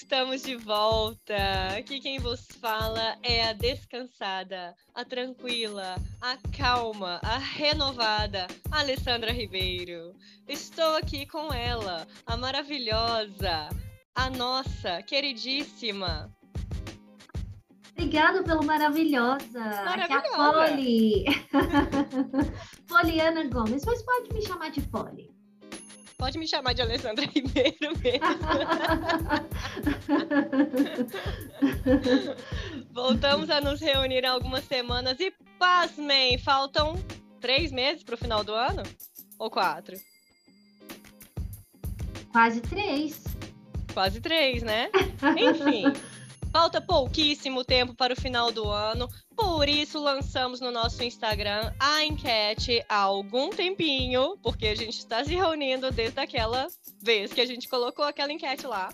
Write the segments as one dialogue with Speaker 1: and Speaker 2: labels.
Speaker 1: Estamos de volta. Aqui quem vos fala é a descansada, a tranquila, a calma, a renovada Alessandra Ribeiro. Estou aqui com ela, a maravilhosa, a nossa queridíssima.
Speaker 2: Obrigada pelo maravilhosa.
Speaker 1: Maravilhosa.
Speaker 2: Aqui é a Poli. Poliana Gomes, mas pode me chamar de Poli.
Speaker 1: Pode me chamar de Alessandra Ribeiro mesmo. Voltamos a nos reunir há algumas semanas e, pasmem, faltam três meses para o final do ano? Ou quatro?
Speaker 2: Quase três.
Speaker 1: Quase três, né? Enfim. Falta pouquíssimo tempo para o final do ano, por isso lançamos no nosso Instagram a enquete há algum tempinho, porque a gente está se reunindo desde aquela vez que a gente colocou aquela enquete lá.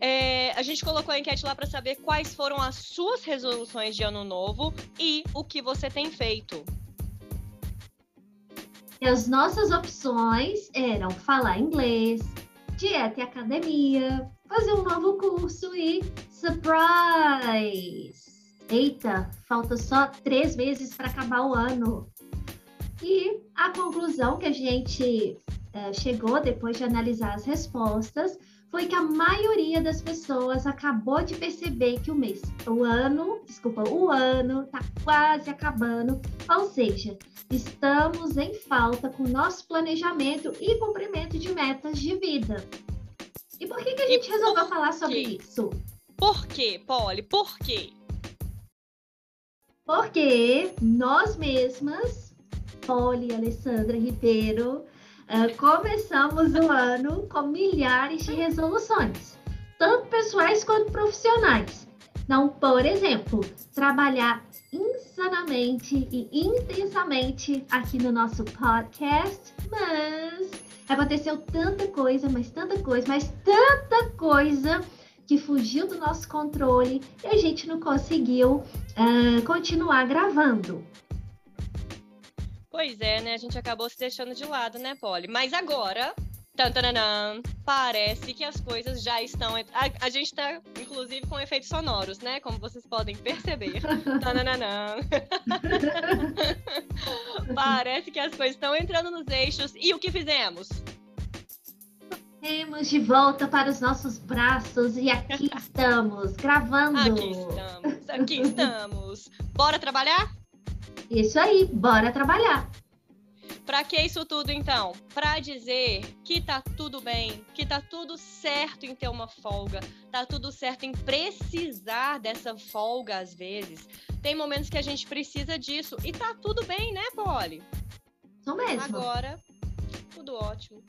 Speaker 1: É, a gente colocou a enquete lá para saber quais foram as suas resoluções de ano novo e o que você tem feito.
Speaker 2: As nossas opções eram falar inglês, dieta e academia, fazer um novo curso e surprise! Eita, falta só três meses para acabar o ano. E a conclusão que a gente uh, chegou depois de analisar as respostas foi que a maioria das pessoas acabou de perceber que o mês, o ano, desculpa, o ano está quase acabando, ou seja, estamos em falta com nosso planejamento e cumprimento de metas de vida. E por que, que a gente resolveu falar sobre isso?
Speaker 1: Por quê, Polly? Por quê?
Speaker 2: Porque nós mesmas, Polly Alessandra Ribeiro, uh, começamos o ano com milhares de resoluções, tanto pessoais quanto profissionais. Então, por exemplo, trabalhar insanamente e intensamente aqui no nosso podcast, mas aconteceu tanta coisa, mas tanta coisa, mas tanta coisa que fugiu do nosso controle e a gente não conseguiu uh, continuar gravando.
Speaker 1: Pois é, né? A gente acabou se deixando de lado, né, Polly? Mas agora, tantanana, parece que as coisas já estão. A, a gente está, inclusive, com efeitos sonoros, né? Como vocês podem perceber. Tananana. parece que as coisas estão entrando nos eixos. E o que fizemos?
Speaker 2: Temos de volta para os nossos braços e aqui estamos, gravando.
Speaker 1: Aqui estamos, aqui estamos. Bora trabalhar?
Speaker 2: Isso aí, bora trabalhar.
Speaker 1: Para que isso tudo então? Para dizer que tá tudo bem, que tá tudo certo em ter uma folga, tá tudo certo em precisar dessa folga às vezes. Tem momentos que a gente precisa disso e tá tudo bem, né, Polly?
Speaker 2: Isso mesmo.
Speaker 1: Agora, tudo ótimo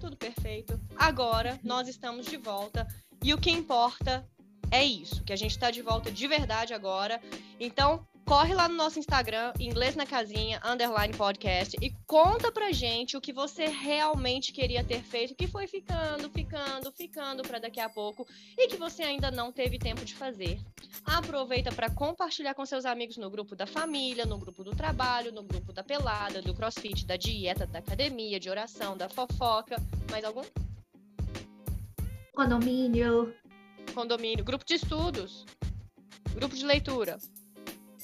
Speaker 1: tudo perfeito. Agora nós estamos de volta e o que importa é isso, que a gente está de volta de verdade agora. Então, corre lá no nosso Instagram, inglês na casinha, underline podcast, e conta pra gente o que você realmente queria ter feito, que foi ficando, ficando, ficando para daqui a pouco e que você ainda não teve tempo de fazer. Aproveita para compartilhar com seus amigos no grupo da família, no grupo do trabalho, no grupo da pelada, do crossfit, da dieta, da academia, de oração, da fofoca. Mais algum?
Speaker 2: Condomínio.
Speaker 1: Condomínio. Grupo de estudos. Grupo de leitura.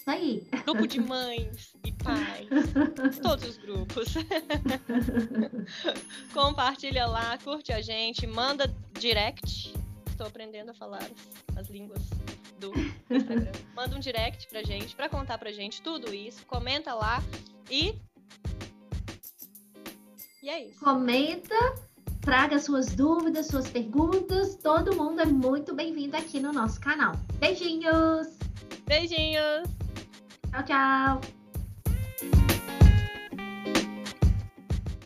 Speaker 2: Isso aí.
Speaker 1: Grupo de mães e pais. Todos os grupos. Compartilha lá, curte a gente, manda direct. Estou aprendendo a falar as línguas do Instagram. Manda um direct pra gente, pra contar pra gente tudo isso. Comenta lá e. E é isso.
Speaker 2: Comenta, traga suas dúvidas, suas perguntas. Todo mundo é muito bem-vindo aqui no nosso canal. Beijinhos!
Speaker 1: Beijinhos!
Speaker 2: 拜拜。